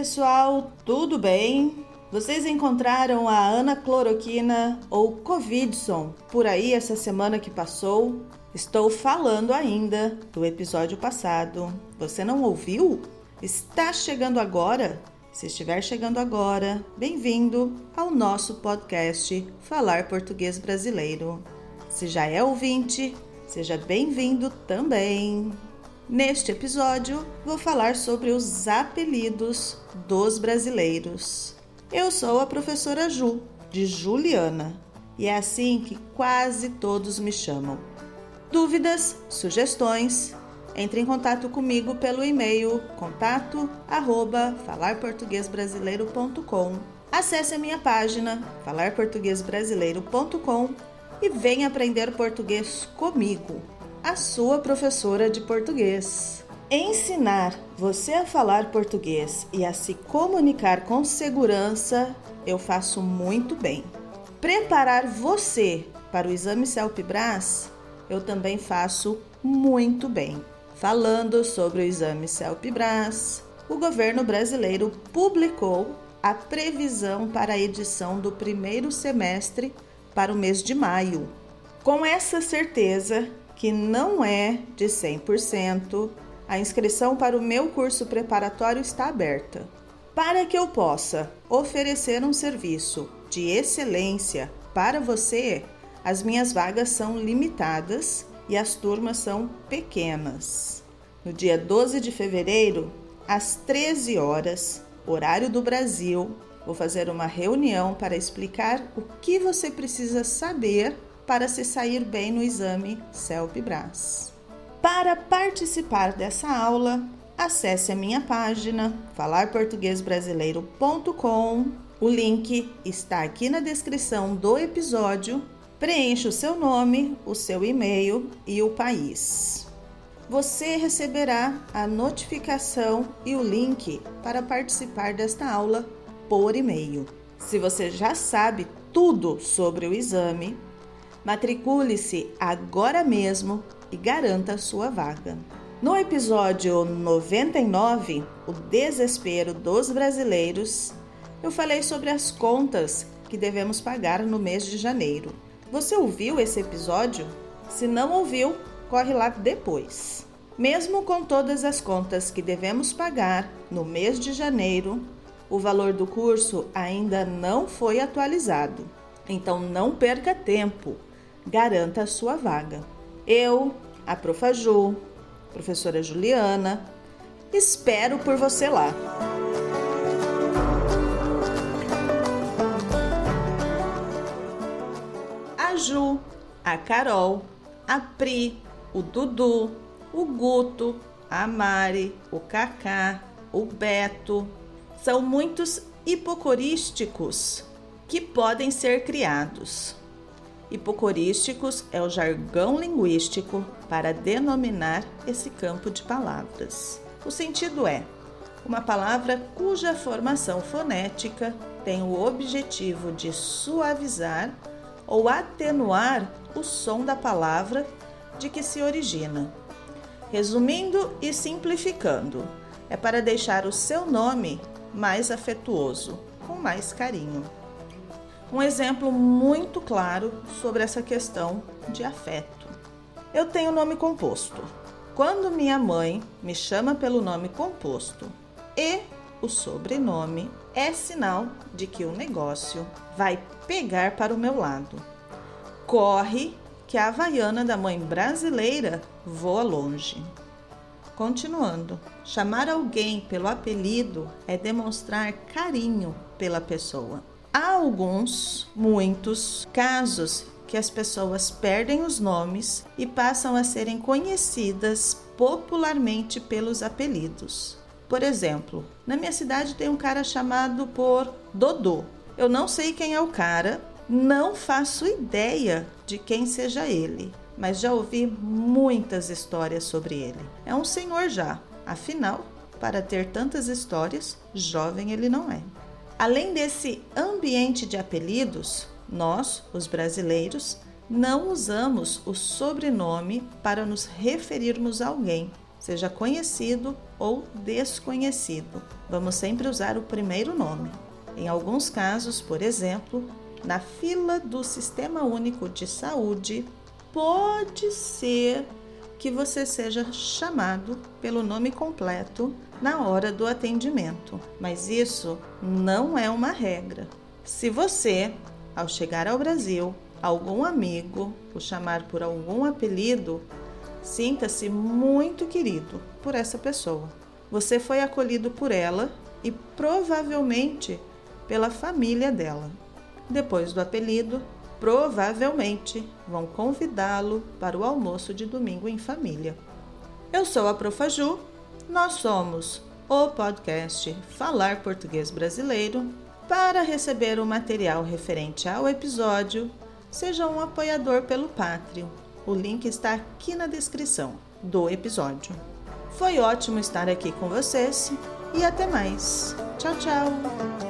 pessoal, tudo bem? Vocês encontraram a Ana Cloroquina ou Covidson por aí essa semana que passou? Estou falando ainda do episódio passado. Você não ouviu? Está chegando agora? Se estiver chegando agora, bem-vindo ao nosso podcast Falar Português Brasileiro. Se já é ouvinte, seja bem-vindo também. Neste episódio, vou falar sobre os apelidos dos brasileiros. Eu sou a professora Ju, de Juliana, e é assim que quase todos me chamam. Dúvidas, sugestões, entre em contato comigo pelo e-mail contato arroba falarportuguesbrasileiro.com. Acesse a minha página falarportuguesbrasileiro.com e venha aprender português comigo a sua professora de português. Ensinar você a falar português e a se comunicar com segurança, eu faço muito bem. Preparar você para o exame CELPE-BRAS, eu também faço muito bem. Falando sobre o exame CELPE-BRAS, o governo brasileiro publicou a previsão para a edição do primeiro semestre para o mês de maio. Com essa certeza, que não é de 100%, a inscrição para o meu curso preparatório está aberta. Para que eu possa oferecer um serviço de excelência para você, as minhas vagas são limitadas e as turmas são pequenas. No dia 12 de fevereiro, às 13 horas, horário do Brasil, vou fazer uma reunião para explicar o que você precisa saber para se sair bem no exame CELP-BRAS. Para participar dessa aula, acesse a minha página falarportuguesbrasileiro.com. O link está aqui na descrição do episódio. Preencha o seu nome, o seu e-mail e o país. Você receberá a notificação e o link para participar desta aula por e-mail. Se você já sabe tudo sobre o exame, Matricule-se agora mesmo e garanta sua vaga. No episódio 99, O Desespero dos Brasileiros, eu falei sobre as contas que devemos pagar no mês de janeiro. Você ouviu esse episódio? Se não ouviu, corre lá depois. Mesmo com todas as contas que devemos pagar no mês de janeiro, o valor do curso ainda não foi atualizado. Então não perca tempo garanta a sua vaga. Eu, a Profa Ju, professora Juliana, espero por você lá. A Ju, a Carol, a Pri, o Dudu, o Guto, a Mari, o Cacá, o Beto, são muitos hipocorísticos que podem ser criados. Hipocorísticos é o jargão linguístico para denominar esse campo de palavras. O sentido é uma palavra cuja formação fonética tem o objetivo de suavizar ou atenuar o som da palavra de que se origina. Resumindo e simplificando, é para deixar o seu nome mais afetuoso, com mais carinho um exemplo muito claro sobre essa questão de afeto. Eu tenho nome composto. Quando minha mãe me chama pelo nome composto e o sobrenome, é sinal de que o negócio vai pegar para o meu lado. Corre que a havaiana da mãe brasileira voa longe. Continuando, chamar alguém pelo apelido é demonstrar carinho pela pessoa. Há alguns, muitos casos que as pessoas perdem os nomes e passam a serem conhecidas popularmente pelos apelidos. Por exemplo, na minha cidade tem um cara chamado por Dodô. Eu não sei quem é o cara, não faço ideia de quem seja ele, mas já ouvi muitas histórias sobre ele. É um senhor já, afinal, para ter tantas histórias, jovem ele não é. Além desse ambiente de apelidos, nós, os brasileiros, não usamos o sobrenome para nos referirmos a alguém. seja conhecido ou desconhecido. Vamos sempre usar o primeiro nome. Em alguns casos, por exemplo, na fila do Sistema Único de Saúde, pode ser que você seja chamado pelo nome completo na hora do atendimento, mas isso não é uma regra. Se você, ao chegar ao Brasil, algum amigo o chamar por algum apelido, sinta-se muito querido por essa pessoa. Você foi acolhido por ela e provavelmente pela família dela. Depois do apelido, provavelmente vão convidá-lo para o almoço de domingo em família. Eu sou a Profaju, nós somos o podcast Falar Português Brasileiro. Para receber o material referente ao episódio, seja um apoiador pelo Patreon. O link está aqui na descrição do episódio. Foi ótimo estar aqui com vocês e até mais. Tchau, tchau!